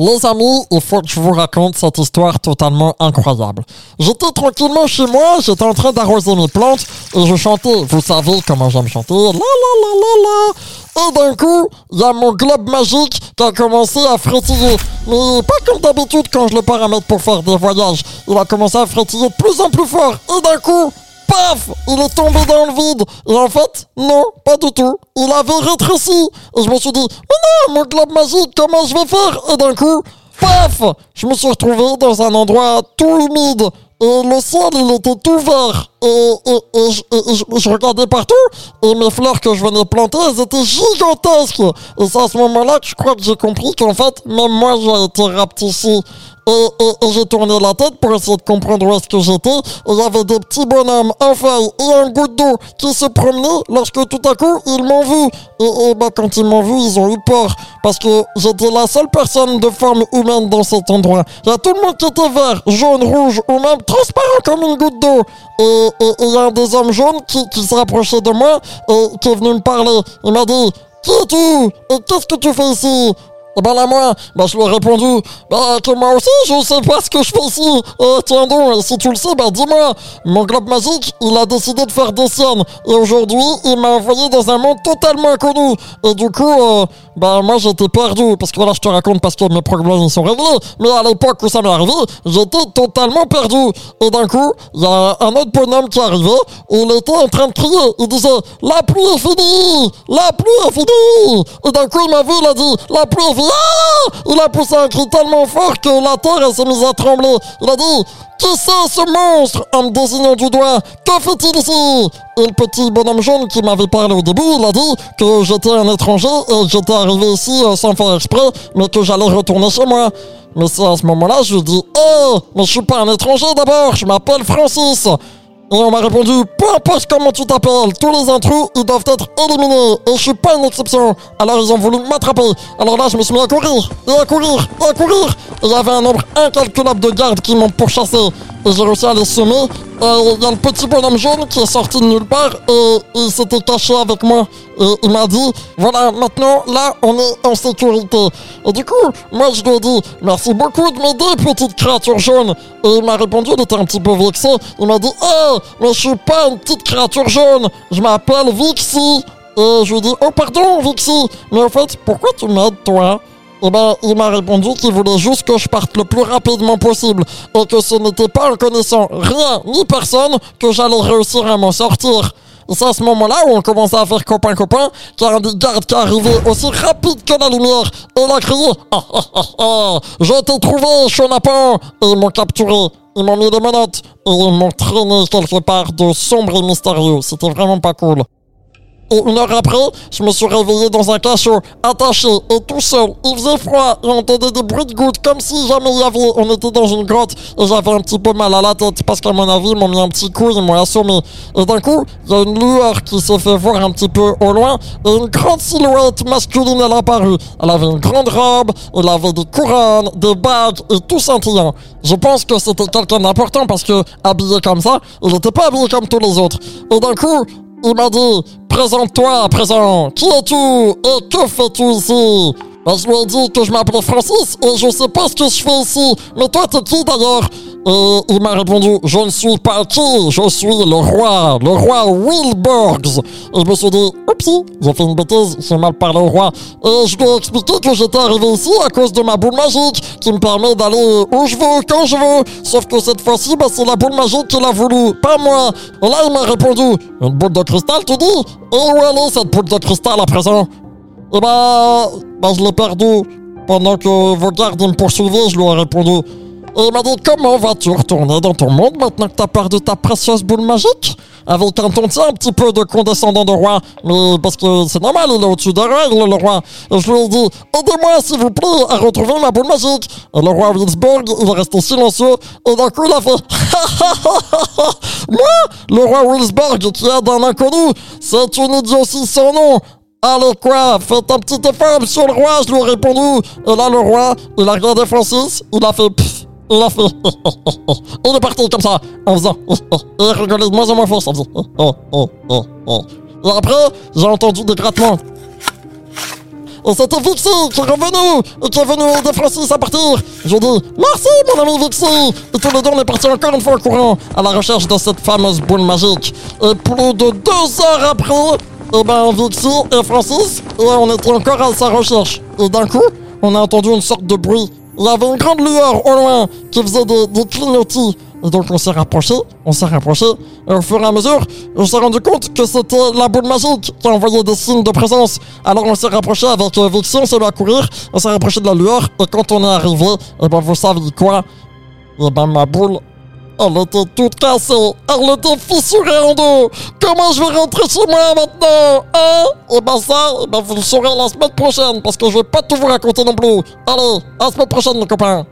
Les amis, il faut que je vous raconte cette histoire totalement incroyable. J'étais tranquillement chez moi, j'étais en train d'arroser mes plantes et je chantais. Vous savez comment j'aime chanter. La la la la la. Et d'un coup, il y a mon globe magique qui a commencé à frétiller. Mais pas comme d'habitude quand je le paramètre pour faire des voyages. Il a commencé à frétiller de plus en plus fort. Et d'un coup, paf Il est tombé dans le vide. Et en fait, non, pas du tout. Il avait rétréci. Et je me suis dit, mais non, mon globe magique, comment je vais faire? Et d'un coup, paf Je me suis retrouvé dans un endroit tout humide. Et le ciel, il était tout vert. Et, je regardais partout. Et mes fleurs que je venais planter, elles étaient gigantesques. Et c'est à ce moment-là que je crois que j'ai compris qu'en fait, même moi, j'ai été rapetissé. Et, j'ai tourné la tête pour essayer de comprendre où est-ce que j'étais. Et il y avait des petits bonhommes en feuille et un goutte d'eau qui se promenaient lorsque tout à coup, ils m'ont vu. Et, bah, quand ils m'ont vu, ils ont eu peur. Parce que j'étais la seule personne de forme humaine dans cet endroit. Il y a tout le monde qui était vert, jaune, rouge ou même transparent comme une goutte d'eau. Et il y a un des hommes jaunes qui, s'est rapproché de moi et qui est venu me parler. Il m'a dit Qui es-tu Et qu'est-ce que tu fais ici? Et ben là, moi, bah, je lui ai répondu, bah, que moi aussi, je sais pas ce que je fais ici. Euh, tiens donc, si tu le sais, bah, dis-moi. Mon globe magique, il a décidé de faire des siennes. Et aujourd'hui, il m'a envoyé dans un monde totalement inconnu. Et du coup, euh, bah, moi, j'étais perdu. Parce que voilà, je te raconte parce que mes problèmes, ils sont réglés. Mais à l'époque où ça m'est arrivé, j'étais totalement perdu. Et d'un coup, il y a un autre bonhomme qui est arrivé. Il était en train de crier. Il disait, la pluie est finie! La pluie est finie! Et d'un coup, il m'a vu, il a dit, la pluie est finie! Il a poussé un cri tellement fort que la terre s'est mise à trembler. Il a dit Qui c'est ce monstre en me désignant du doigt? Que fait-il ici Et le petit bonhomme jaune qui m'avait parlé au début, il a dit que j'étais un étranger et que j'étais arrivé ici euh, sans faire exprès, mais que j'allais retourner chez moi. Mais c'est à ce moment-là, je lui dit Oh, mais je suis pas un étranger d'abord, je m'appelle Francis. Et on m'a répondu, peu importe comment tu t'appelles, tous les intrus, ils doivent être éliminés. Et je suis pas une exception. Alors ils ont voulu m'attraper. Alors là, je me suis mis à courir, et à courir, et à courir. Il y avait un nombre incalculable de gardes qui m'ont pourchassé. Et j'ai réussi à les semer. Il y a le petit bonhomme jaune qui est sorti de nulle part et il s'était caché avec moi. Et il m'a dit, voilà, maintenant, là, on est en sécurité. Et du coup, moi, je lui ai dit, merci beaucoup de m'aider, petite créature jaune. Et il m'a répondu, il un petit peu vexé. Il m'a dit, oh, mais je suis pas une petite créature jaune. Je m'appelle Vixie. Et je lui ai dit, oh, pardon, Vixie. Mais en fait, pourquoi tu m'aides, toi? Eh ben, il m'a répondu qu'il voulait juste que je parte le plus rapidement possible et que ce n'était pas en connaissant rien ni personne que j'allais réussir à m'en sortir. C'est à ce moment-là où on commençait à faire copain-copain a un des gardes qui arrivé aussi rapide que la lumière et il a crié ah, ah, ah, ah, Je t'ai trouvé, chenapan Et ils m'ont capturé. Ils m'ont mis des menottes et ils m'ont traîné quelque part de sombre et mystérieux. C'était vraiment pas cool. Et une heure après, je me suis réveillé dans un cachot, attaché et tout seul. Il faisait froid et on entendait des bruits de gouttes comme si jamais il y avait. On était dans une grotte et j'avais un petit peu mal à la tête parce qu'à mon avis, ils m'ont mis un petit coup, ils m'ont assommé. Et d'un coup, il y a une lueur qui s'est fait voir un petit peu au loin et une grande silhouette masculine elle est apparue. Elle avait une grande robe, elle avait des couronnes, des bagues et tout scintillant. Je pense que c'était quelqu'un d'important parce que, habillé comme ça, il n'était pas habillé comme tous les autres. Et d'un coup, il m'a dit Présente-toi à présent. Qui es-tu et que fais-tu ici? Ben, Je lui ai dit que je m'appelais Francis et je sais pas ce que je fais ici. Mais toi, t'es qui d'ailleurs? Et il m'a répondu Je ne suis pas qui, je suis le roi, le roi Wilborgs. Et je me suis dit Oupsie, j'ai fait une bêtise, j'ai mal parlé au roi. Et je lui ai expliqué que j'étais arrivé ici à cause de ma boule magique qui me permet d'aller où je veux, quand je veux. Sauf que cette fois-ci, bah, c'est la boule magique qui l'a voulu, pas moi. Et là, il m'a répondu Une boule de cristal, tu dis? Et où elle cette boule de cristal à présent? Eh bah, bah je l'ai perdue. Pendant que vos gardes me poursuivaient, je lui ai répondu. Il m'a dit Comment vas-tu retourner dans ton monde maintenant que t'as perdu ta précieuse boule magique? Avec un ton un petit peu de condescendant de roi. Mais parce que c'est normal, il est au-dessus des règles, le roi. Et je lui ai dit Aidez-moi, s'il vous plaît, à retrouver ma boule magique. Et le roi Wilsborg, il est resté silencieux. Et d'un coup, il a fait Moi, le roi Wilsborg, qui est d'un inconnu, c'est une idiotie sans nom. Allez quoi, faites un petit effort, monsieur le roi, je lui ai répondu. Et là, le roi, il a regardé Francis, il a fait pfff, il a fait Il est parti comme ça, en faisant il de moins en moins fort, ça faisait Et après, j'ai entendu des grattements. C'était Vixie qui est revenu et qui est venu aider Francis à partir. Je dis merci mon ami Vixie. Et tous les deux on est partis encore une fois en courant à la recherche de cette fameuse boule magique. Et plus de deux heures après, eh ben Vixie et Francis, on était encore à sa recherche. Et d'un coup, on a entendu une sorte de bruit. Il y avait une grande lueur au loin qui faisait des, des clignotis. Et donc on s'est rapproché, on s'est rapproché, et au fur et à mesure, on s'est rendu compte que c'était la boule magique qui envoyait des signes de présence. Alors on s'est rapproché avec euh, Vixie, on s'est mis à courir, on s'est rapproché de la lueur, et quand on est arrivé, et ben vous savez quoi? Et ben ma boule, elle était toute cassée, elle était fissurée en deux. Comment je vais rentrer chez moi maintenant Hein? Et ben ça, eh ben vous le saurez la semaine prochaine, parce que je vais pas tout vous raconter non plus. Allez, à la semaine prochaine les copains